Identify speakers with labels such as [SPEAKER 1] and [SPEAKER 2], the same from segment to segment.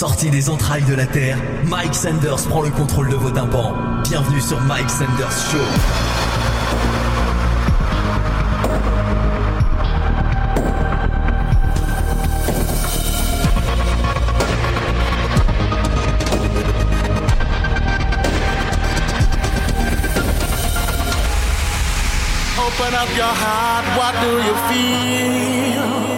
[SPEAKER 1] Sorti des entrailles de la Terre, Mike Sanders prend le contrôle de vos tympans. Bienvenue sur Mike Sanders Show.
[SPEAKER 2] Open up your heart, what do you feel?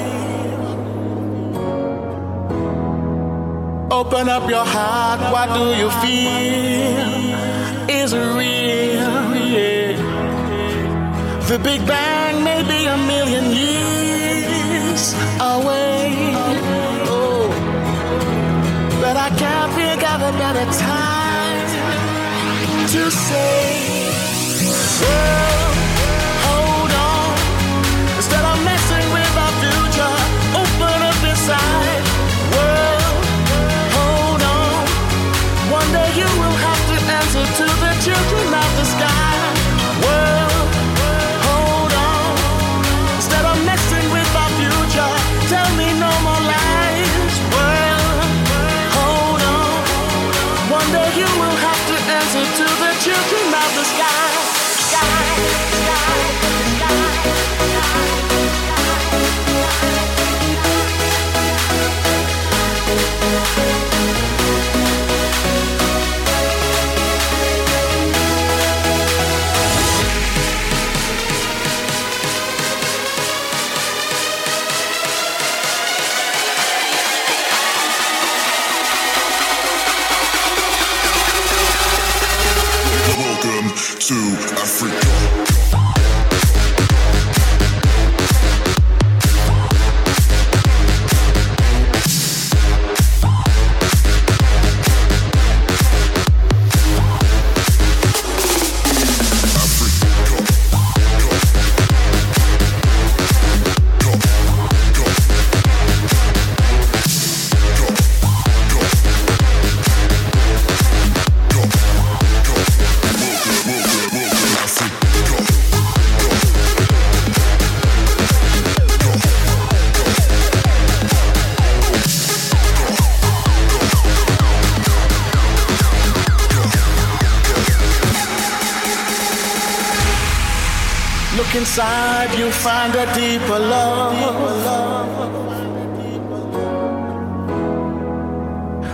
[SPEAKER 2] Open up your heart, what do you feel? Is real? Yeah. The Big Bang may be a million years away. Oh, but I can't think of a better time to say,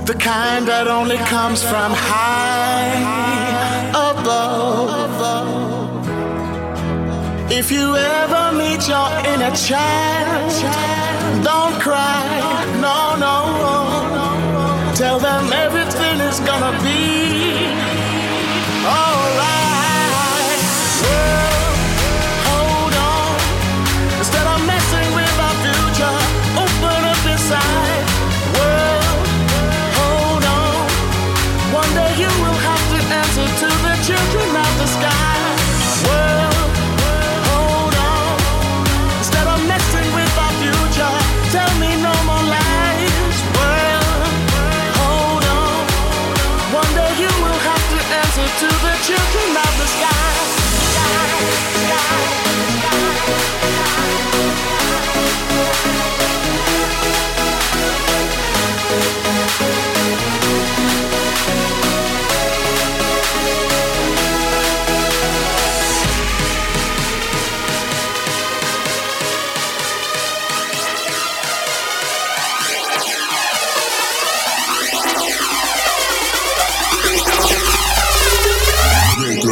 [SPEAKER 2] The kind that only comes from high above. If you ever meet your inner child, don't cry, no, no. Tell them everything is gonna be alright.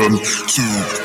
[SPEAKER 3] Welcome to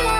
[SPEAKER 4] Bye.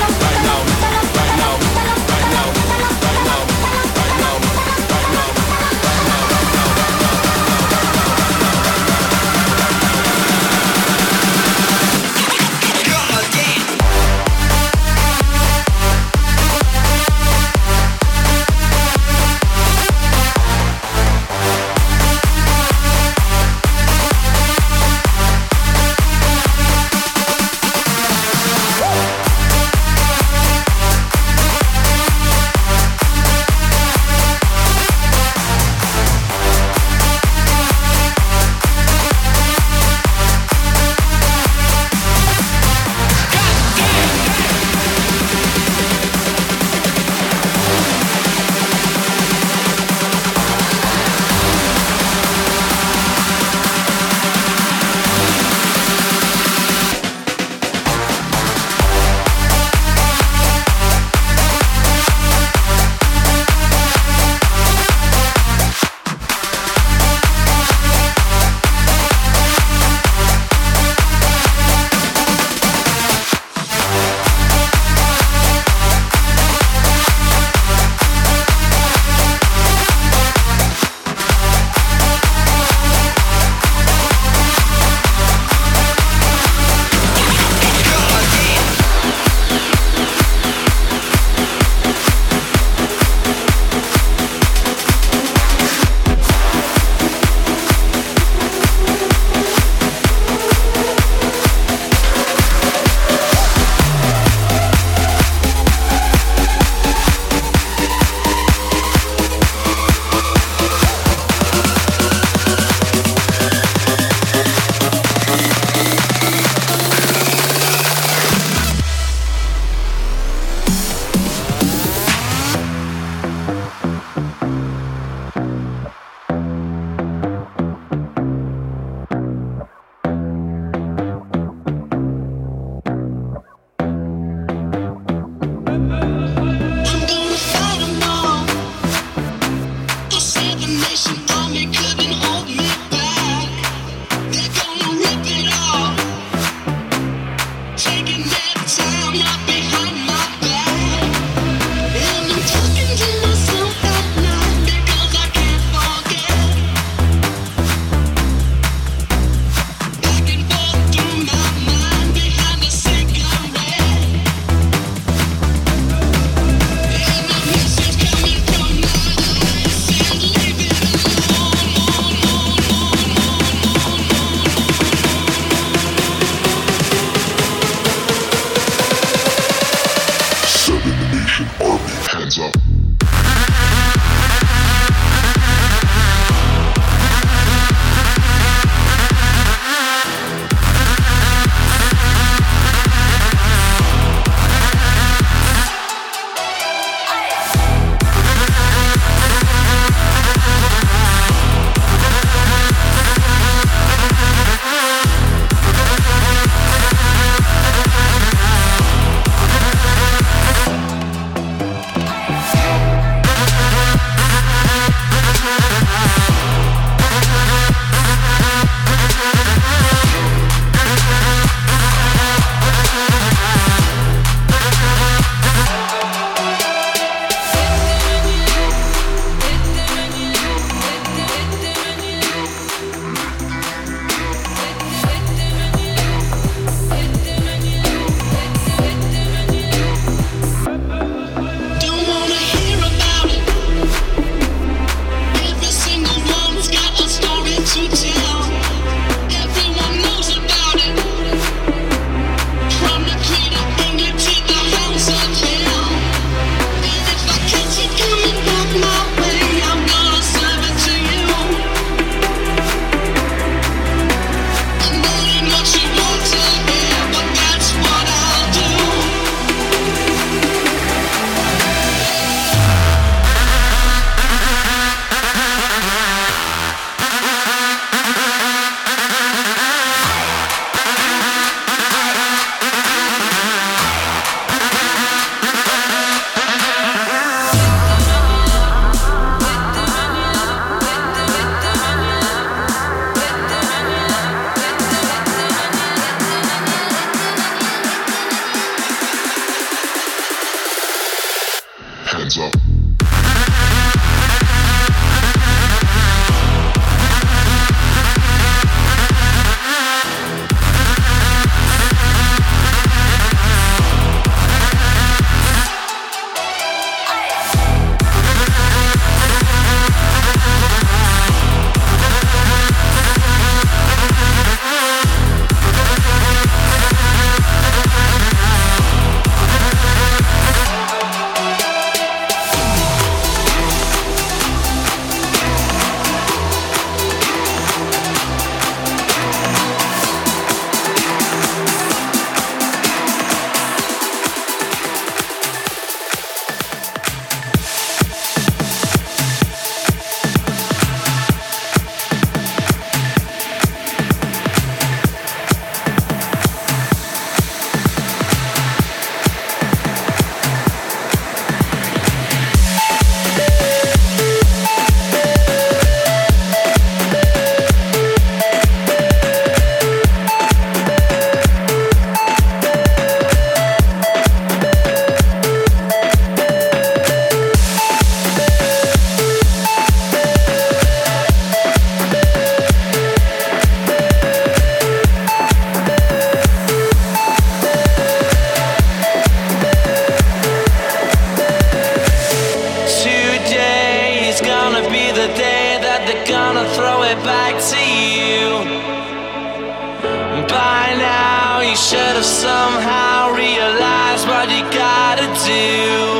[SPEAKER 5] should have somehow realized what you gotta do.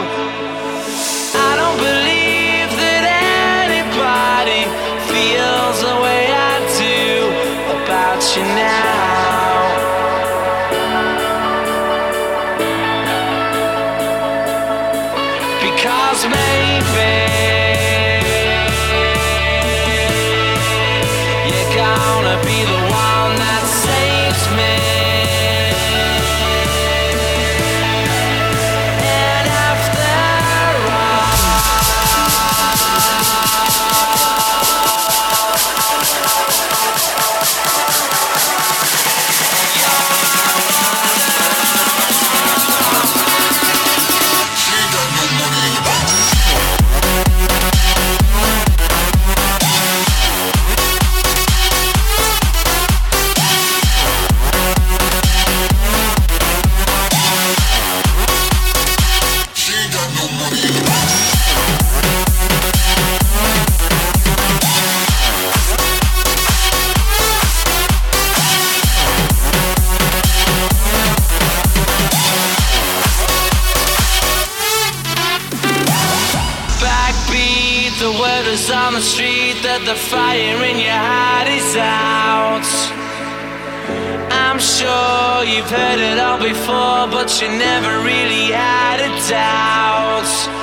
[SPEAKER 5] before, but you never really had a doubt.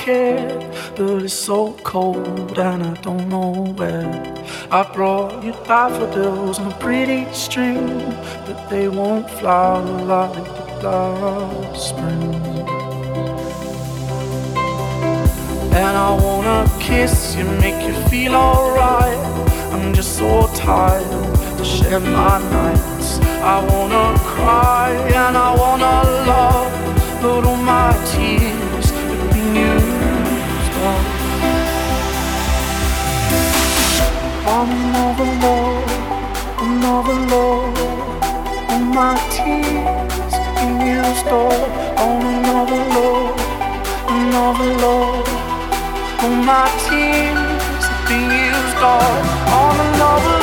[SPEAKER 6] Care. But it's so cold and I don't know where. I brought you daffodils on a pretty string, but they won't flower like the last spring. And I wanna kiss you, make you feel alright. I'm just so tired to share my nights. I wanna cry and I wanna love but all my tears Another love, another love, all my tears been used up. On another love, another love, all my tears been used up. On another love,